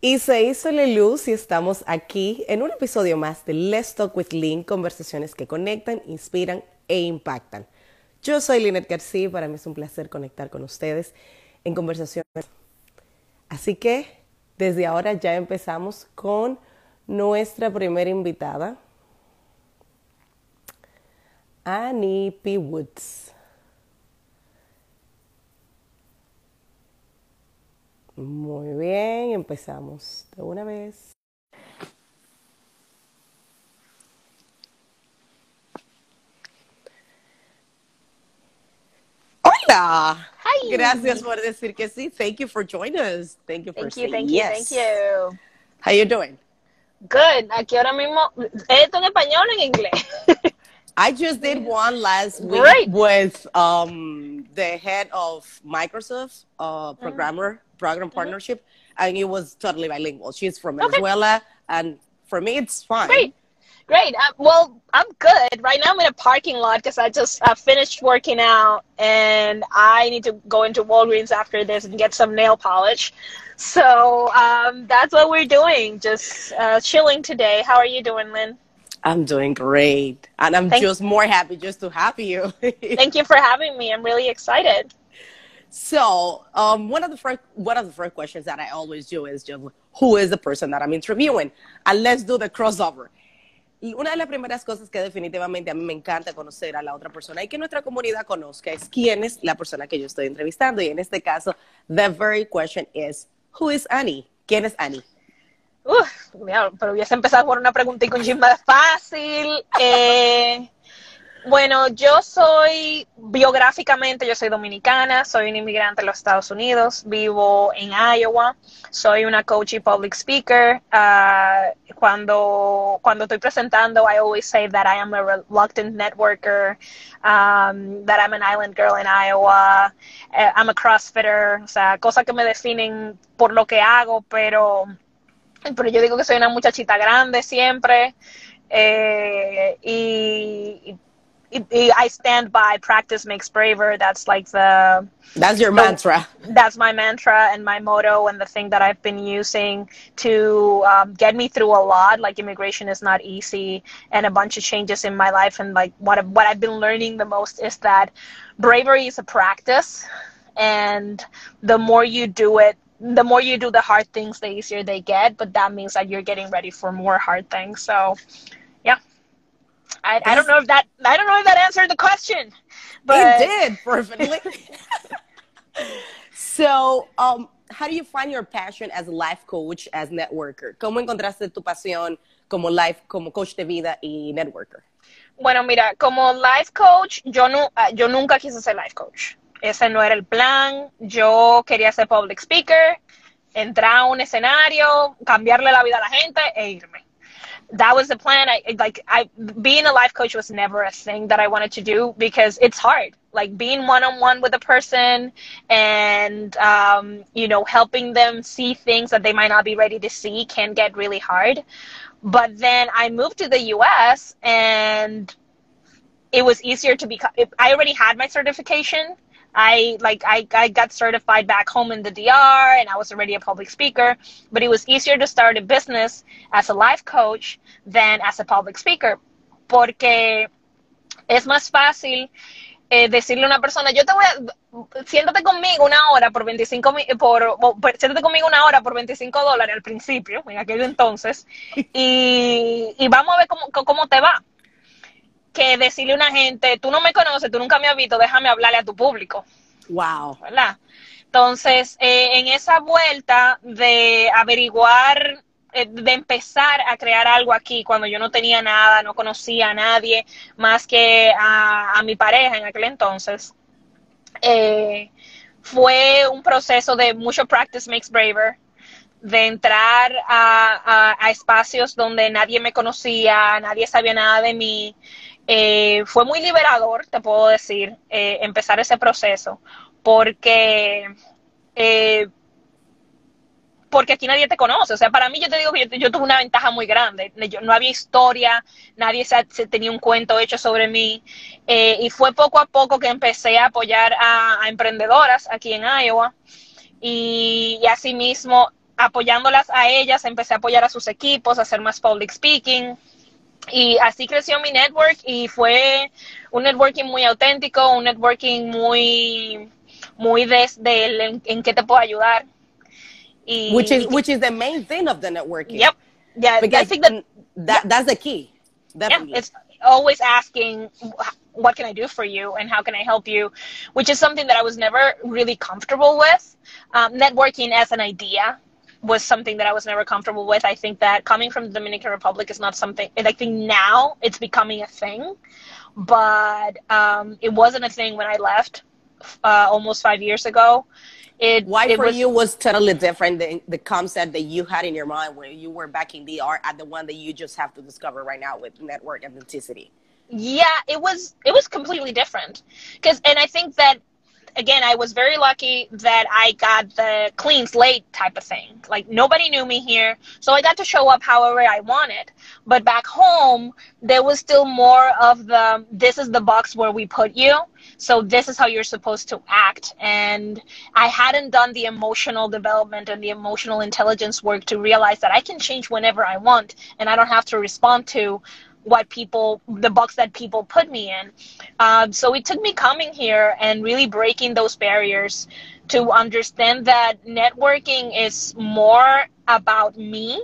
Y se hizo la luz y estamos aquí en un episodio más de Let's Talk with Lynn, conversaciones que conectan, inspiran e impactan. Yo soy Lynette García y para mí es un placer conectar con ustedes en conversaciones. Así que desde ahora ya empezamos con nuestra primera invitada, Annie P. Woods. Muy bien, empezamos de una vez. Hola. Hi. Gracias por decir que sí. Thank you for joining us. Thank you for Thank you, saying thank you, yes. thank you. How you doing? Good. Aquí ahora mismo, ¿esto en español o en inglés? I just did one last week Great. with um, the head of Microsoft uh, Mm. programmer program partnership, and it was totally bilingual. She's from Mm-hmm. Okay. Venezuela, and for me, it's fine. Great. Great. Uh, well, I'm good. Right now I'm in a parking lot because I just uh, finished working out and I need to go into Walgreens after this and get some nail polish. So um, that's what we're doing. Just uh, chilling today. How are you doing, Lyn? I'm doing great, and I'm Thank- just more happy just to have you. Thank you for having me. I'm really excited. So, um, one of the first one of the first questions that I always do is just who is the person that I'm interviewing, and let's do the crossover. Y una de las primeras cosas que definitivamente a mí me encanta conocer a la otra persona y que nuestra comunidad conozca es quién es la persona que yo estoy entrevistando. Y en este caso, the very question is, who is Annie? ¿Quién es Annie? Uf, mira, pero hubiese empezado por una preguntita un chisme fácil. Eh, bueno, yo soy, biográficamente, yo soy dominicana, soy un inmigrante en los Estados Unidos, vivo en Iowa, soy una coach y public speaker. Ah, cuando, cuando estoy presentando, I always say that I am a reluctant networker, um, that I'm an island girl in Iowa, eh, I'm a crossfitter, o sea, cosas que me definen por lo que hago, pero pero yo digo que soy una muchachita grande siempre eh, y, I stand by practice makes braver that's like the That's your No. mantra. that's my mantra and my motto and the thing that I've been using to um, get me through a lot. Like immigration is not easy, and a bunch of changes in my life. And like what I've- what I've been learning the most is that bravery is a practice, and the more you do it, the more you do the hard things, the easier they get. But that means that you're getting ready for more hard things. So. I, I don't know if that I don't know if that answered the question, but it did perfectly. so, um, how do you find your passion as a life coach, as networker? ¿Cómo encontraste tu pasión como life, como coach de vida y networker? Bueno, mira, como life coach, yo, no, ah, yo nunca quise ser life coach. Ese no era el plan. Yo quería ser public speaker, entrar a un escenario, cambiarle la vida a la gente e irme. That was the plan. I like I being a life coach was never a thing that I wanted to do because it's hard. Like being one on one with a person and um, you know helping them see things that they might not be ready to see can get really hard. But then I moved to the US and it was easier to become I already had my certification. I like I, I got certified back home in the DR and I was already a public speaker, but it was easier to start a business as a life coach than as a public speaker. Porque es más fácil eh, decirle a una persona, yo te voy a, siéntate conmigo una hora por 25, mi- por, por- siéntate conmigo una hora por 25 dólares al principio, en aquel entonces, y, y vamos a ver cómo, cómo te va. Que decirle a una gente, tú no me conoces, tú nunca me has visto, déjame hablarle a tu público. Wow. ¿verdad? Entonces, eh, en esa vuelta de averiguar, eh, de empezar a crear algo aquí, cuando yo no tenía nada, no conocía a nadie más que a, a mi pareja en aquel entonces, eh, fue un proceso de mucho practice makes braver, de entrar a, a- a espacios donde nadie me conocía, nadie sabía nada de mí. Eh, fue muy liberador, te puedo decir, eh, empezar ese proceso, porque eh, porque aquí nadie te conoce. O sea, para mí yo te digo que yo, tuve una ventaja muy grande. Yo- no había historia, nadie se, se tenía un cuento hecho sobre mí. Eh, y fue poco a poco que empecé a apoyar a, a emprendedoras aquí en Iowa. Y, y asimismo apoyándolas a ellas, empecé a apoyar a sus equipos, a hacer más public speaking. Y así creció mi network y fue un networking muy auténtico, un networking muy, muy desde el en, en qué te puedo ayudar. Y, which is which is the main thing of the networking. Yep. Yeah, because I think that, that that's the key. Definitely. Yeah, it's always asking what can I do for you and how can I help you, which is something that I was never really comfortable with. Um, networking as an idea was something that I was never comfortable with. I think that coming from the Dominican Republic is not something, I think now it's becoming a thing, but um, it wasn't a thing when I left uh, almost five years ago. It, Why it for was, you was totally different than the concept that you had in your mind when you were back in the art at the one that you just have to discover right now with network authenticity? Yeah, it was it was completely different. Cuz and I think that again, I was very lucky that I got the clean slate type of thing. Like nobody knew me here, so I got to show up however I wanted. But back home, there was still more of the this is the box where we put you. So this is how you're supposed to act. And I hadn't done the emotional development and the emotional intelligence work to realize that I can change whenever I want and I don't have to respond to what people the box that people put me in. Um, so it took me coming here and really breaking those barriers to understand that networking is more about me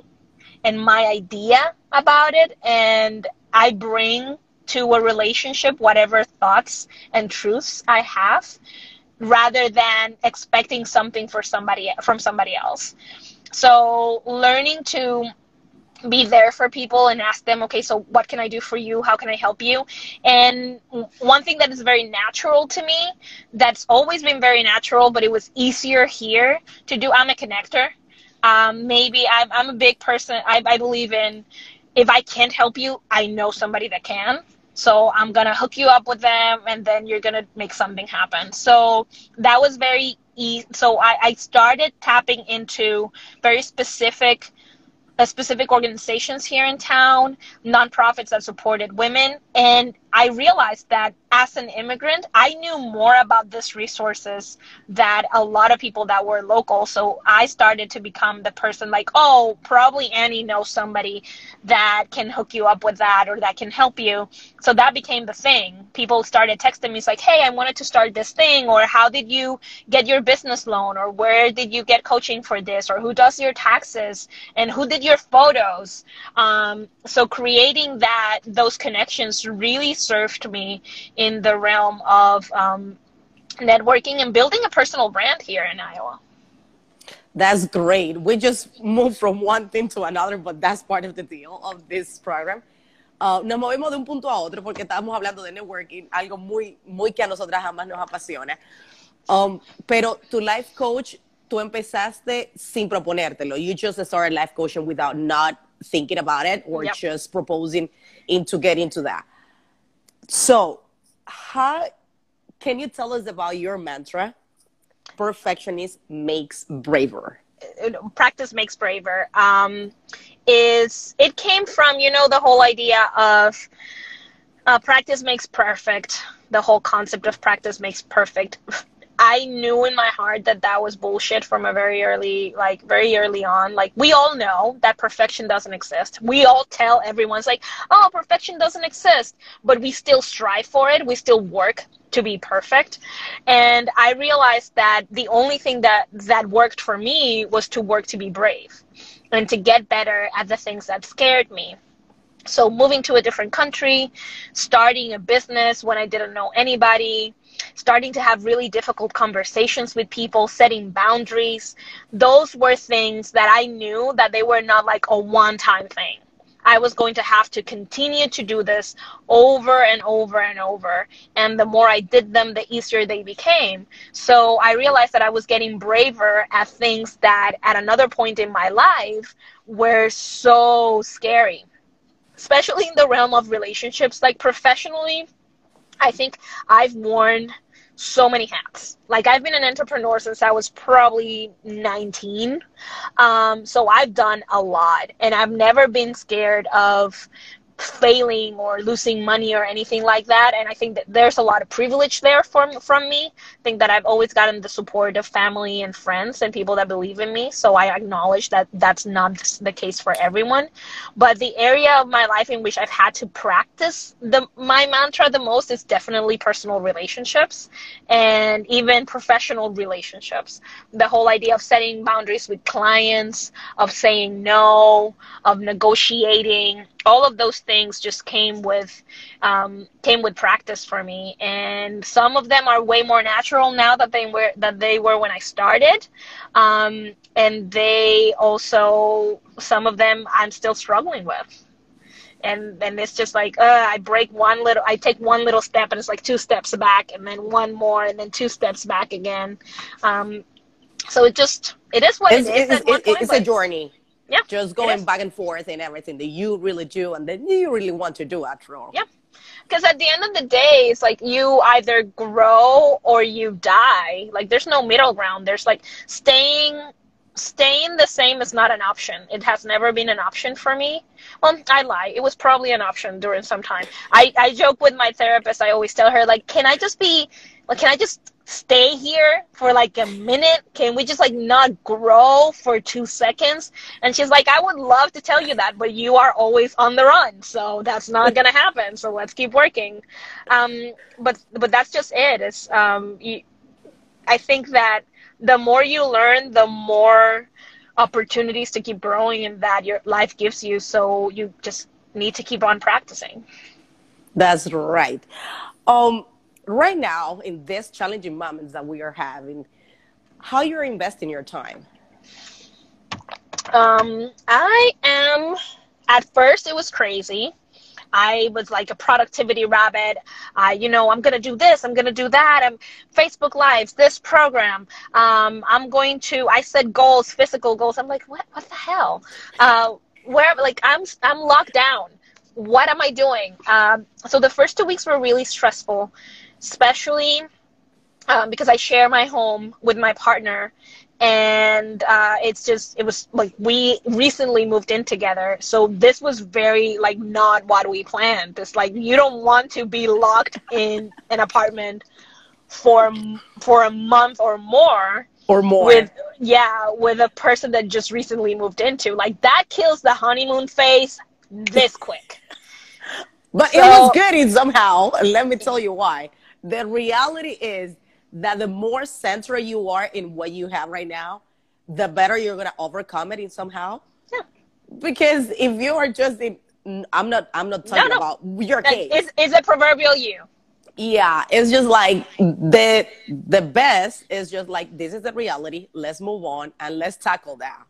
and my idea about it. And i bring to a relationship whatever thoughts and truths i have rather than expecting something for somebody from somebody else. So learning to be there for people and ask them, okay, so what can I do for you? How can I help you? And one thing that is very natural to me, that's always been very natural, but it was easier here to do, I'm a connector. Um, maybe I'm, I'm a big person. I, I believe in if I can't help you, I know somebody that can. So I'm going to hook you up with them and then you're going to make something happen. So that was very easy. So I, I started tapping into very specific specific organizations here in town, nonprofits that supported women. And I realized that as an immigrant, I knew more about these resources that a lot of people that were local. So I started to become the person like, oh, probably Annie knows somebody that can hook you up with that or that can help you. So that became the thing. People started texting me, it's like, hey, I wanted to start this thing, or how did you get your business loan, or where did you get coaching for this, or who does your taxes, and who did your photos. Um, so creating that, those connections really served me in the realm of um, networking and building a personal brand here in Iowa. That's great. We just moved from one thing to another, but that's part of the deal of this program. Uh, nos movemos de un punto a otro porque estábamos hablando de networking, algo muy, muy que a nosotras jamás nos apasiona. Um, pero tu life coach, tú empezaste sin proponértelo. You just started life coaching without not thinking about it or Yep. just proposing into getting into that. So, how can you tell us about your mantra? Perfectionist makes braver. practice makes braver um, is it came from you know the whole idea of uh, practice makes perfect the whole concept of practice makes perfect i knew in my heart that that was bullshit from a very early like very early on. Like we all know that perfection doesn't exist. We all tell everyone's like oh perfection doesn't exist. But we still strive for it. We still work to be perfect. And i realized that the only thing that that worked for me was to work to be brave and to get better at the things that scared me so moving to a different country starting a business when i didn't know anybody starting to have really difficult conversations with people setting boundaries those were things that i knew that they were not like a one time thing I was going to have to continue to do this over and over and over. And the more I did them, the easier they became. So I realized that I was getting braver at things that at another point in my life were so scary, especially in the realm of relationships. Like professionally, I think I've worn so many hats. Like I've been an entrepreneur since I was probably 19. Um, so I've done a lot and I've never been scared of failing or losing money or anything like that. And I think that there's a lot of privilege there from from me. I think that I've always gotten the support of family and friends and people that believe in me. So I acknowledge that that's not the case for everyone. But the area of my life in which I've had to practice the my mantra the most is definitely personal relationships and even professional relationships. The whole idea of setting boundaries with clients, of saying no, of negotiating, all of those things just came with um, came with practice for me. And some of them are way more natural now that they were that they were when i started. Um, and they also some of them i'm still struggling with. And and it's just like uh, i break one little i take one little step and it's like two steps back and then one more and then two steps back again. Um, so it just it is what it's, it is it's, it's a journey yeah. Just going back and forth and everything that you really do and that you really want to do after all. Yeah. Because at the end of the day, it's like you either grow or you die. Like there's no middle ground. There's like staying staying the same is not an option. It has never been an option for me. Well, I lie. It was probably an option during some time. I, I joke with my therapist. I always tell her like, can I just be like, can I just stay here for like a minute? Can we just like not grow for two seconds? And she's like, I would love to tell you that, but you are always on the run, so that's not gonna happen. So let's keep working. Um, but but that's just it. It's um, you, I think that the more you learn, the more opportunities to keep growing and that your life gives you. So you just need to keep on practicing. That's right. Um, right now in these challenging moments that we are having how you're investing your time um i am at first it was crazy I was like a productivity rabbit. Uh, you know, I'm going to do this, I'm going to do that. I'm Facebook Lives, this program. Um, I'm going to, I said goals, physical goals. I'm like, what, what the hell? Uh, where, like, I'm, I'm locked down. What am I doing? Um, so the first two weeks were really stressful especially um, because I share my home with my partner. And uh, it's just, it was like we recently moved in together. So this was very, like, not what we planned. It's like you don't want to be locked in an apartment for for a month or more or more with yeah with a person that just recently moved into like that kills the honeymoon phase this quick but so, it was good somehow let me tell you why the reality is that the more central you are in what you have right now, the better you're going to overcome it in somehow. Yeah. Because if you are just in, I'm not, I'm not talking no, no. about your case. Is is a proverbial you? Yeah, it's just like the the best is just like this is the reality. Let's move on and let's tackle that.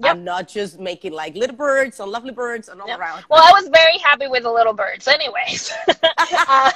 Yep. I'm not just making like little birds and lovely birds and all yep. around. Well, I was very happy with the little birds, anyways. uh,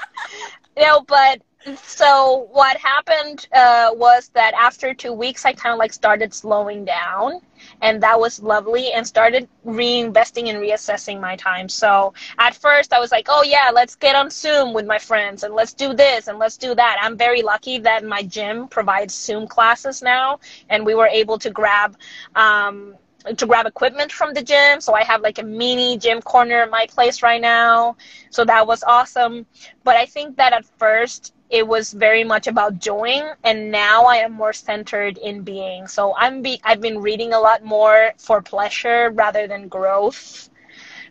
you know, but so what happened uh, was that after two weeks, I kind of like started slowing down, and that was lovely, and started reinvesting and reassessing my time. So at first, I was like, "Oh yeah, let's get on Zoom with my friends, and let's do this, and let's do that." I'm very lucky that my gym provides Zoom classes now, and we were able to grab. Um, to grab equipment from the gym. So I have like a mini gym corner in my place right now. So that was awesome. But I think that at first it was very much about doing and now I am more centered in being. So I'm be I've been reading a lot more for pleasure rather than growth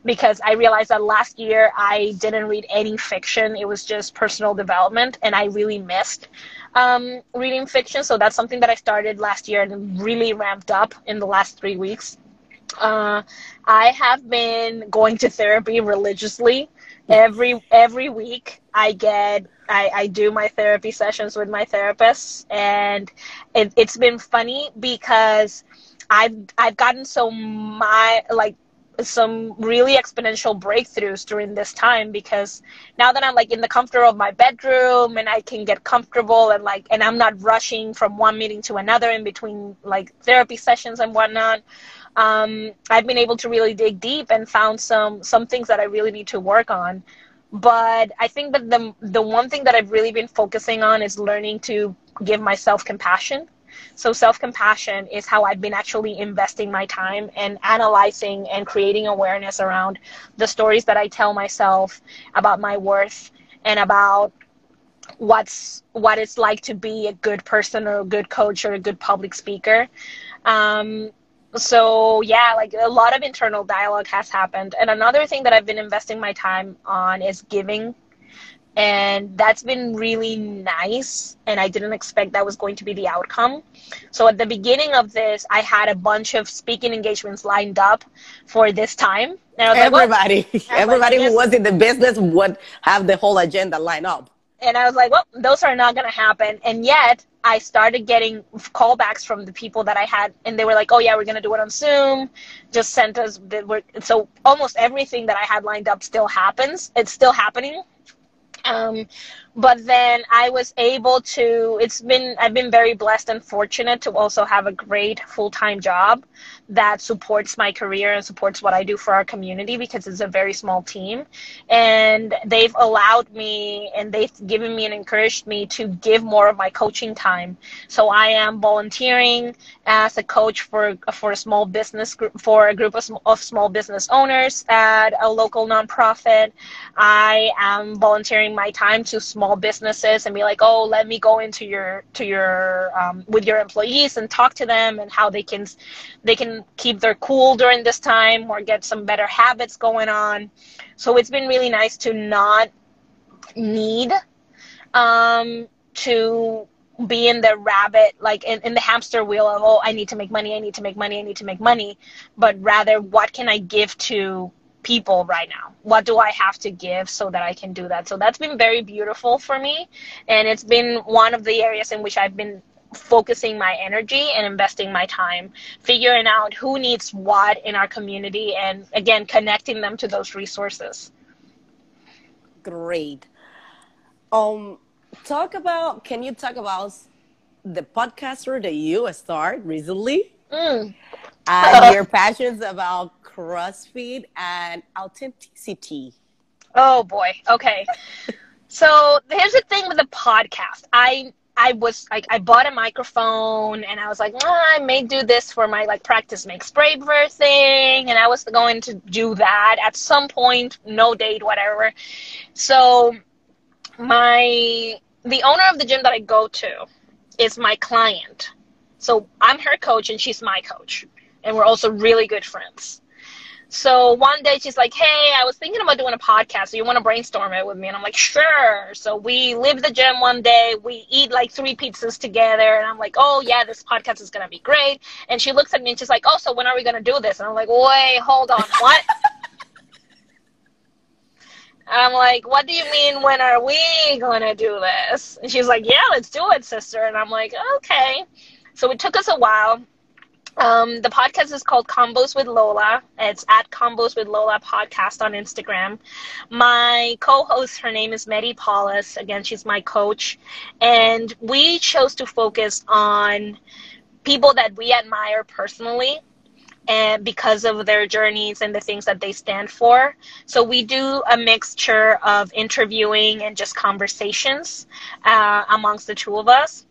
because I realized that last year I didn't read any fiction. It was just personal development and I really missed um, reading fiction. So that's something that I started last year and really ramped up in the last three weeks. Uh, I have been going to therapy religiously every every week. I get I, I do my therapy sessions with my therapist, and it, it's been funny because I've I've gotten so my like some really exponential breakthroughs during this time because now that I'm like in the comfort of my bedroom and I can get comfortable and like and I'm not rushing from one meeting to another in between like therapy sessions and whatnot. Um, I've been able to really dig deep and found some some things that I really need to work on. But I think that the the one thing that I've really been focusing on is learning to give myself compassion So self compassion is how I've been actually investing my time and analyzing and creating awareness around the stories that I tell myself about my worth and about what's what it's like to be a good person or a good coach or a good public speaker. Um, so yeah, like a lot of internal dialogue has happened. And another thing that I've been investing my time on is giving and that's been really nice and i didn't expect that was going to be the outcome. So at the beginning of this i had a bunch of speaking engagements lined up for this time. Everybody like, everybody. Like, who was in the business would have the whole agenda lined up. And i was like well those are not going to happen. And yet i started getting callbacks from the people that i had and they were like oh yeah we're going to do it on zoom. Just sent us so almost everything that i had lined up still happens. It's still happening um, but then I was able to, it's been, I've been very blessed and fortunate to also have a great full time job that supports my career and supports what I do for our community because it's a very small team. And they've allowed me and they've given me and encouraged me to give more of my coaching time. So I am volunteering as a coach for, for a small business group, for a group of, of small business owners at a local nonprofit. I am volunteering my time to small businesses and be like, oh, let me go into your, to your, um, with your employees and talk to them and how they can, they can keep their cool during this time or get some better habits going on. So it's been really nice to not need um, to be in the rabbit, like in, in the hamster wheel of, oh, I need to make money, I need to make money, I need to make money, but rather, what can I give to people right now? What do I have to give so that I can do that? So that's been very beautiful for me. And it's been one of the areas in which I've been focusing my energy and investing my time figuring out who needs what in our community and again connecting them to those resources. Great. Um talk about can you talk about the podcaster that you started recently? Mm. and your passions about crossfit and authenticity. Oh boy. Okay. So here's the thing with the podcast. I I was like, I bought a microphone and I was like, oh, I may do this for my like practice makes braver thing. And I was going to do that at some point, no date, whatever. So my, the owner of the gym that I go to is my client. So I'm her coach and she's my coach. And we're also really good friends. So one day she's like, Hey, I was thinking about doing a podcast. So you want to brainstorm it with me? And I'm like, Sure. So we leave the gym one day. We eat like three pizzas together. And I'm like, Oh, yeah, this podcast is going to be great. And she looks at me and she's like, Oh, so when are we going to do this? And I'm like, Wait, hold on. What? I'm like, what do you mean, when are we going to do this? And she's like, yeah, let's do it, sister. And I'm like, okay. So it took us a while. Um, the podcast is called Combos with Lola. It's at Combos with Lola podcast on Instagram. My co-host, her name is Medi Paulus. Again, she's my coach, and we chose to focus on people that we admire personally and because of their journeys and the things that they stand for. So we do a mixture of interviewing and just conversations uh, amongst the two of us.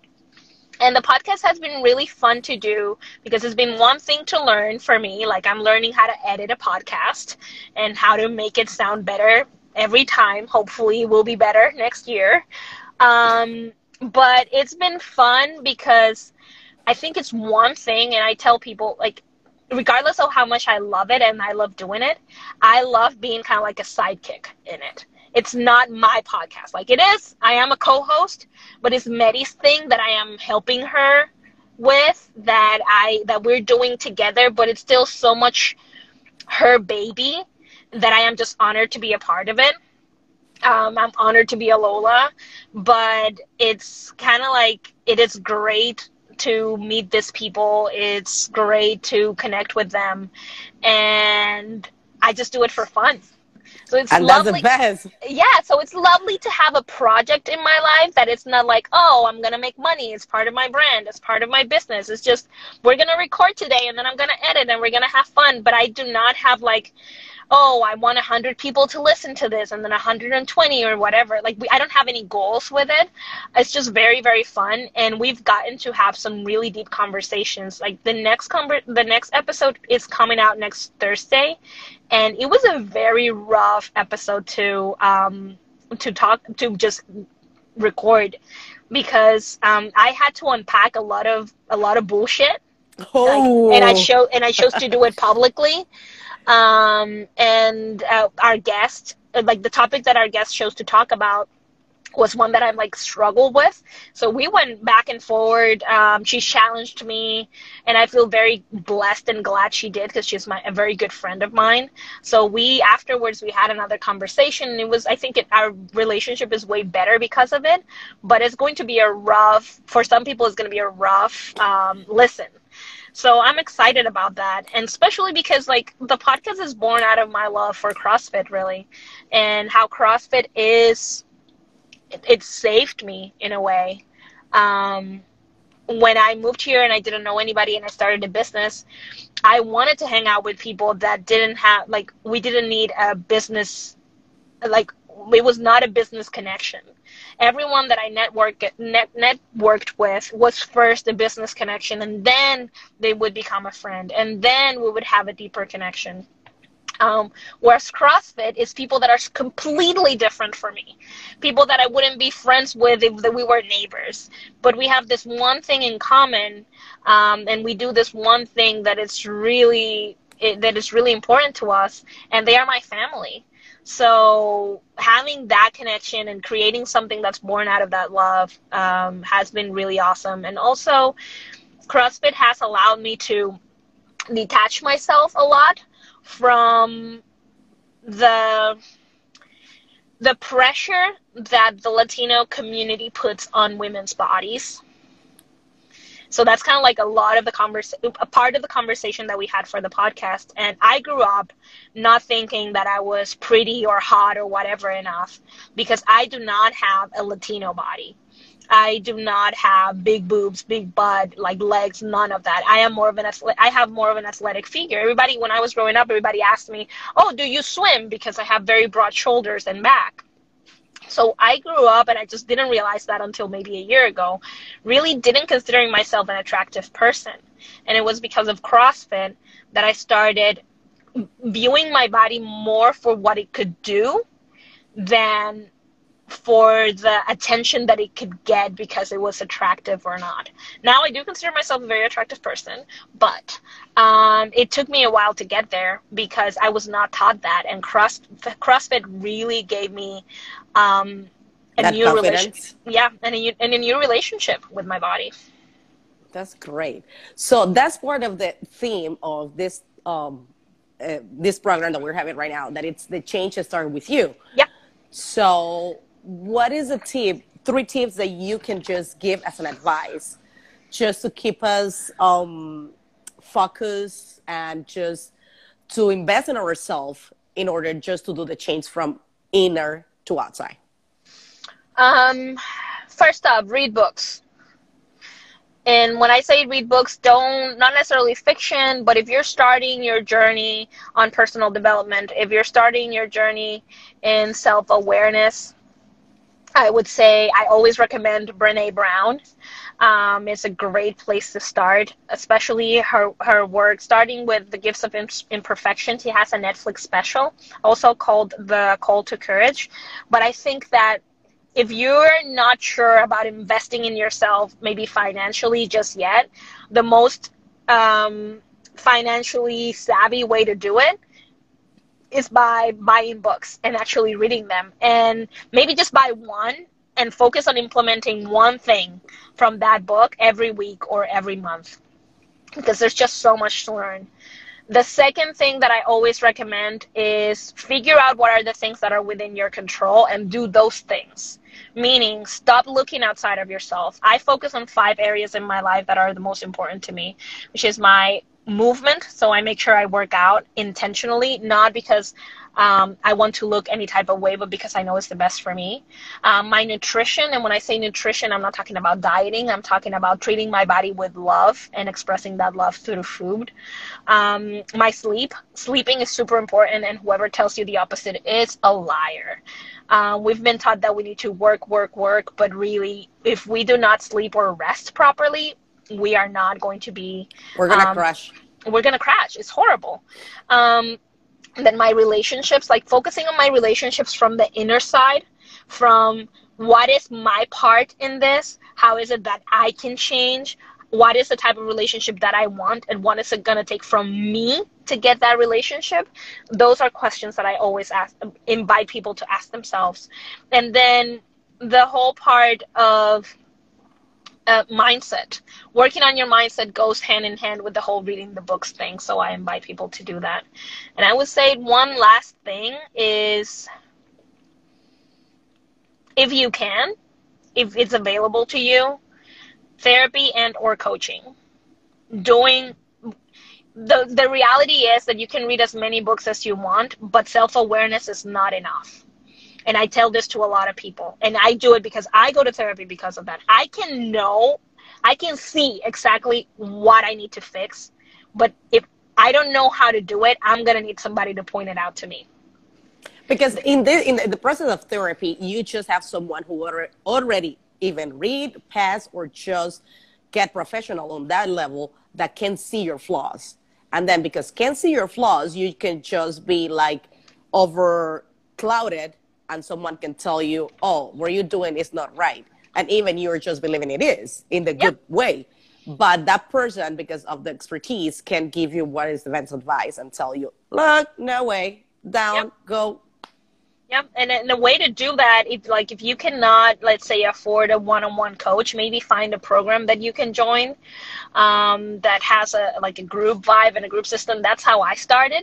And the podcast has been really fun to do because it's been one thing to learn for me. Like I'm learning how to edit a podcast and how to make it sound better every time. Hopefully, it will be better next year. Um, but it's been fun because I think it's one thing, and I tell people like, regardless of how much I love it and I love doing it, I love being kind of like a sidekick in it it's not my podcast. Like it is, I am a co-host, but it's Medi's thing that I am helping her with that I that we're doing together, but it's still so much her baby that I am just honored to be a part of it. Um, I'm honored to be a Lola, but it's kind of like it is great to meet these people. It's great to connect with them, and I just do it for fun. So it's and lovely. That's the best. Yeah, so it's lovely to have a project in my life that it's not like, oh, I'm gonna make money. It's part of my brand. It's part of my business. It's just we're gonna record today, and then I'm gonna edit, and we're gonna have fun. But I do not have like oh, I want 100 people to listen to this and then 120 or whatever. Like, we, I don't have any goals with it. It's just very, very fun. And we've gotten to have some really deep conversations. Like, the next, conver- the next episode is coming out next Thursday. And it was a very rough episode to, um, to talk, to just record because um, I had to unpack a lot of a lot of bullshit. Oh. Like, and I show and I chose to do it publicly. Um, and uh, our guest, like the topic that our guest chose to talk about, was one that I'm like struggled with. So we went back and forward. Um, she challenged me, and I feel very blessed and glad she did because she's my a very good friend of mine. So we afterwards we had another conversation. And it was I think it, our relationship is way better because of it, but it's going to be a rough for some people. It's going to be a rough um, listen. So I'm excited about that. And especially because like the podcast is born out of my love for CrossFit really and how CrossFit is it, it saved me in a way. Um, when I moved here and I didn't know anybody and I started a business, I wanted to hang out with people that didn't have like we didn't need a business like it was not a business connection. Everyone that I networked net, networked with was first a business connection, and then they would become a friend, and then we would have a deeper connection. Um, whereas CrossFit is people that are completely different for me, people that I wouldn't be friends with if we were neighbors. But we have this one thing in common, um, and we do this one thing that is really it, that is really important to us, and they are my family. So having that connection and creating something that's born out of that love um, has been really awesome. And also, CrossFit has allowed me to detach myself a lot from the the pressure that the Latino community puts on women's bodies so that's kind of like a lot of the conversation, a part of the conversation that we had for the podcast. And I grew up not thinking that I was pretty or hot or whatever enough because I do not have a Latino body. I do not have big boobs, big butt, like legs, none of that. I am more of an I have more of an athletic figure. Everybody, when I was growing up, everybody asked me, "Oh, do you swim?" Because I have very broad shoulders and back. So I grew up and I just didn't realize that until maybe a year ago. Really didn't considering myself an attractive person. And it was because of CrossFit that I started viewing my body more for what it could do than for the attention that it could get because it was attractive or not. Now I do consider myself a very attractive person, but um, it took me a while to get there because I was not taught that, and Cross, CrossFit really gave me um, a That new confidence. relationship. Yeah, and a, and a new relationship with my body. That's great. So that's part of the theme of this um, uh, this program that we're having right now. That it's the change that started with you. Yeah. So, what is a tip? Three tips that you can just give as an advice, just to keep us um, focused and just to invest in ourselves in order just to do the change from inner to outside. Um, first up, read books. And when I say read books, don't not necessarily fiction, but if you're starting your journey on personal development, if you're starting your journey in self awareness, I would say I always recommend Brene Brown. Um, it's a great place to start, especially her her work. Starting with the Gifts of Imperfection, she has a Netflix special, also called The Call to Courage. But I think that if you're not sure about investing in yourself, maybe financially just yet, the most um, financially savvy way to do it is by buying books and actually reading them. And maybe just buy one and focus on implementing one thing from that book every week or every month because there's just so much to learn. The second thing that I always recommend is figure out what are the things that are within your control and do those things. Meaning, stop looking outside of yourself. I focus on five areas in my life that are the most important to me, which is my movement. So I make sure I work out intentionally, not because um, I want to look any type of way, but because I know it's the best for me. Um, my nutrition, and when I say nutrition, I'm not talking about dieting. I'm talking about treating my body with love and expressing that love through food. Um, my sleep, sleeping is super important, and whoever tells you the opposite is a liar. Uh, we've been taught that we need to work, work, work, but really, if we do not sleep or rest properly, we are not going to be. We're gonna um, crash. We're gonna crash. It's horrible. Um, then my relationships, like focusing on my relationships from the inner side, from what is my part in this? How is it that I can change? What is the type of relationship that I want? And what is it going to take from me to get that relationship? Those are questions that I always ask, invite people to ask themselves. And then the whole part of uh, mindset. Working on your mindset goes hand in hand with the whole reading the books thing. So I invite people to do that. And I would say one last thing is if you can, if it's available to you, therapy and or coaching. Doing the the reality is that you can read as many books as you want, but self-awareness is not enough. And I tell this to a lot of people. And I do it because I go to therapy because of that. I can know, I can see exactly what I need to fix. But if I don't know how to do it, I'm going to need somebody to point it out to me. Because in the, in the process of therapy, you just have someone who already even read, pass, or just get professional on that level that can see your flaws. And then because can see your flaws, you can just be like over clouded and someone can tell you, oh, what you're doing is not right. And even you're just believing it is in the good way. But that person, because of the expertise, can give you what is the best advice and tell you, look, no way, down, yep. go, Yep, and, and the way to do that, if like if you cannot, let's say, afford a one-on-one coach, maybe find a program that you can join um, that has a like a group vibe and a group system. That's how I started.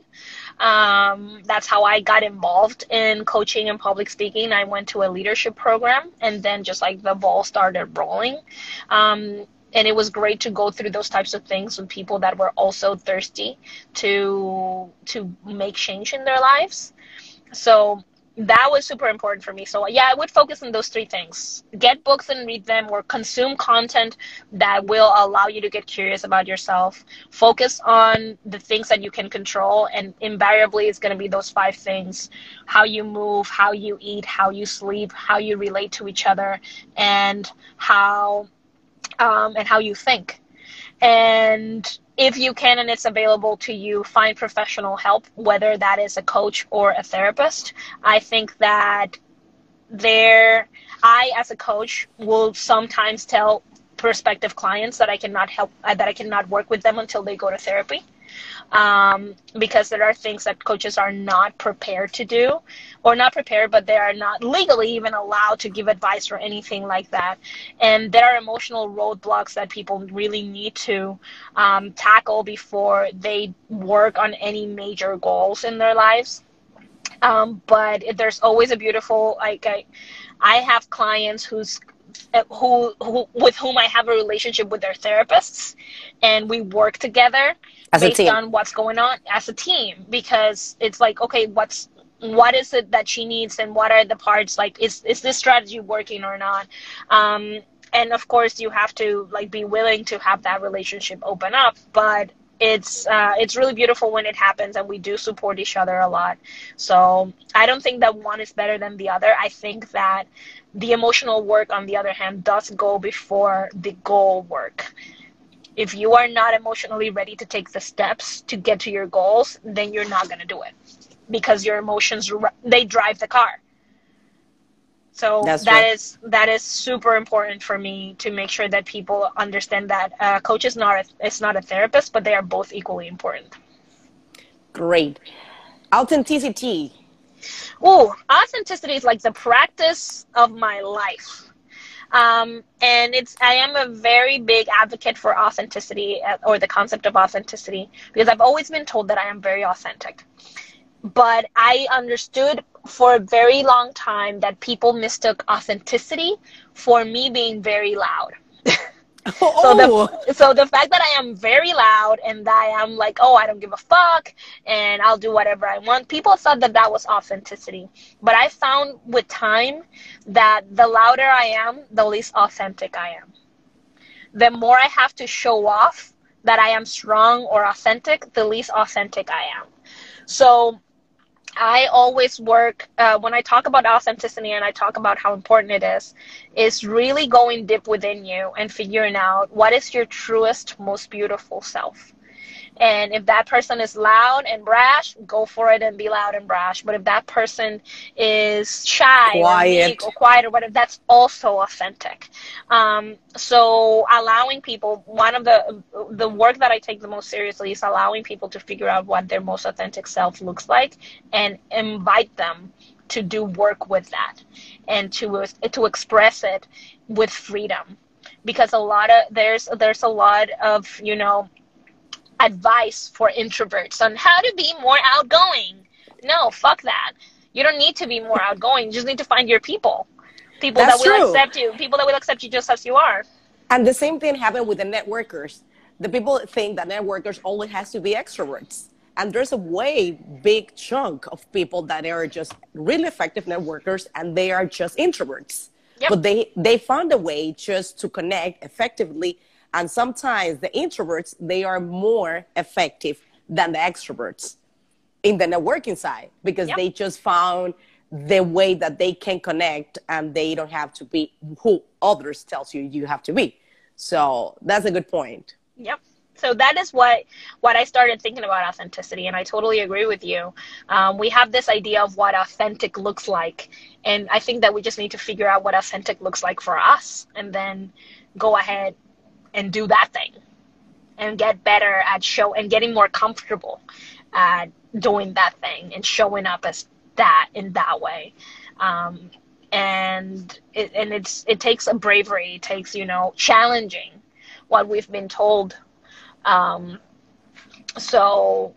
Um, that's how I got involved in coaching and public speaking. I went to a leadership program, and then just like the ball started rolling. Um, and it was great to go through those types of things with people that were also thirsty to to make change in their lives. So that was super important for me. So yeah, I would focus on those three things. Get books and read them or consume content that will allow you to get curious about yourself. Focus on the things that you can control and invariably it's going to be those five things. How you move, how you eat, how you sleep, how you relate to each other and how um, and how you think. And if you can and it's available to you, find professional help, whether that is a coach or a therapist. I think that there, I as a coach will sometimes tell prospective clients that I cannot help, uh, that I cannot work with them until they go to therapy um, because there are things that coaches are not prepared to do or not prepared but they are not legally even allowed to give advice or anything like that. And there are emotional roadblocks that people really need to um, tackle before they work on any major goals in their lives. Um, but there's always a beautiful like I, I have clients whose who, who with whom I have a relationship with their therapists, and we work together as based on what's going on as a team because it's like okay, what's what is it that she needs and what are the parts like is is this strategy working or not? Um, and of course you have to like be willing to have that relationship open up but it's uh, it's really beautiful when it happens and we do support each other a lot so i don't think that one is better than the other i think that the emotional work, on the other hand, does go before the goal work. If you are not emotionally ready to take the steps to get to your goals, then you're not going to do it because your emotions they drive the car. So That's that right. is that is super important for me to make sure that people understand that a coach is not a, is not a therapist, but they are both equally important. Great, authenticity Oh, authenticity is like the practice of my life. Um, and it's I am a very big advocate for authenticity uh, or the concept of authenticity because I've always been told that I am very authentic. But I understood for a very long time that people mistook authenticity for me being very loud. Oh. So the oh. so the fact that I am very loud and that I am like, oh, I don't give a fuck, and I'll do whatever I want. People thought that that was authenticity, but I found with time that the louder I am, the least authentic I am. The more I have to show off that I am strong or authentic, the least authentic I am. So I always work uh, when I talk about authenticity and I talk about how important it is, is really going deep within you and figuring out what is your truest, most beautiful self. And if that person is loud and brash, go for it and be loud and brash. But if that person is shy quiet. or, or quiet or whatever, that's also authentic. Um, so allowing people, one of the the work that I take the most seriously is allowing people to figure out what their most authentic self looks like and invite them to do work with that and to to express it with freedom because a lot of there's there's a lot of you know advice for introverts on how to be more outgoing. No, fuck that. You don't need to be more outgoing. You just need to find your people. People That's that will true. accept you. People that will accept you just as you are. And the same thing happened with the networkers. The people think that networkers only has to be extroverts. And there's a way big chunk of people that are just really effective networkers and they are just introverts. Yep. But they, they found a way just to connect effectively and sometimes the introverts, they are more effective than the extroverts in the networking side because yep. they just found the way that they can connect and they don't have to be who others tells you you have to be. So that's a good point. Yep. So that is what what I started thinking about authenticity, and I totally agree with you. Um, we have this idea of what authentic looks like, and I think that we just need to figure out what authentic looks like for us, and then go ahead and do that thing and get better at show and getting more comfortable at doing that thing and showing up as that in that way. Um, and it, and it's it takes a bravery it takes you know challenging what we've been told. Um, so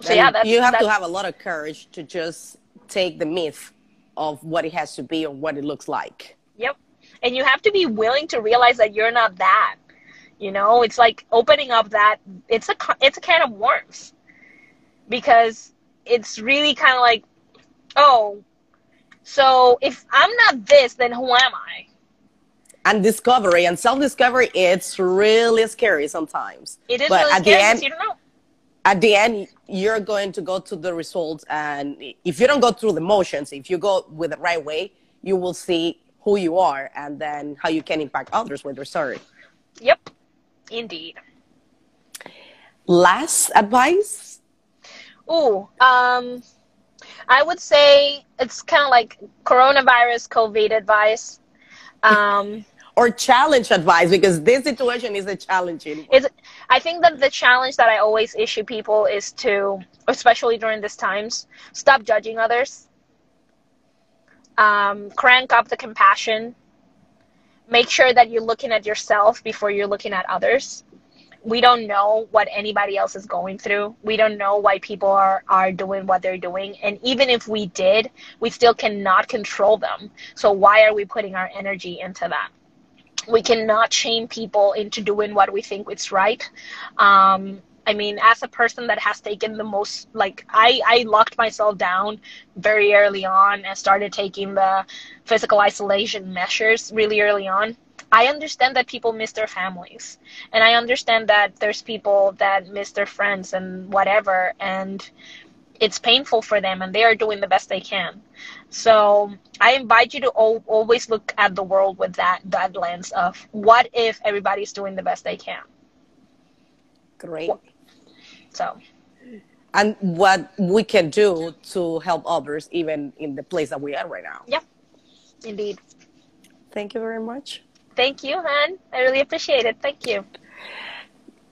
so and yeah that's, you have that's, to have a lot of courage to just take the myth of what it has to be or what it looks like. Yep. And you have to be willing to realize that you're not that you know, it's like opening up that it's a it's a can of worms because it's really kind of like, oh, so if I'm not this, then who am I? And discovery and self discovery, it's really scary sometimes. It is but really at scary the end, you don't know. At the end, you're going to go to the results, and if you don't go through the motions, if you go with the right way, you will see who you are and then how you can impact others with your story. Yep. Indeed. Last advice? Oh, um, I would say it's kind of like coronavirus COVID advice. Um, or challenge advice because this situation is a challenging. Is I think that the challenge that I always issue people is to, especially during these times, stop judging others. Um, crank up the compassion make sure that you're looking at yourself before you're looking at others we don't know what anybody else is going through. We don't know why people are, are doing what they're doing. And even if we did, we still cannot control them. So why are we putting our energy into that? We cannot shame people into doing what we think is right. Um, I mean, as a person that has taken the most, like, I, I locked myself down very early on and started taking the physical isolation measures really early on. I understand that people miss their families. And I understand that there's people that miss their friends and whatever. And it's painful for them and they are doing the best they can. So I invite you to always look at the world with that, that lens of what if everybody's doing the best they can? Great. So, and what we can do to help others, even in the place that we are right now. Yeah, indeed. Thank you very much. Thank you, Han. I really appreciate it. Thank you.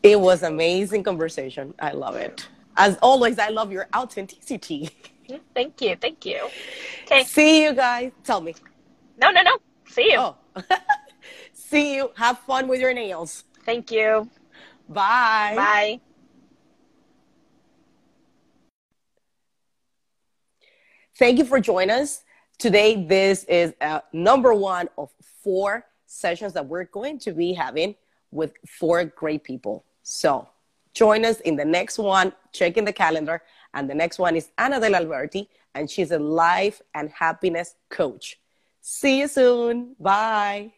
It was amazing conversation. I love it. As always, I love your authenticity. Mm, thank you. Thank you. Okay. See you guys. Tell me. No, no, no. See you. Oh. See you. Have fun with your nails. Thank you. Bye. Bye. Thank you for joining us. Today, this is uh, number one of four sessions that we're going to be having with four great people. So join us in the next one. Check in the calendar. And the next one is Ana Del Alberti, and she's a life and happiness coach. See you soon. Bye.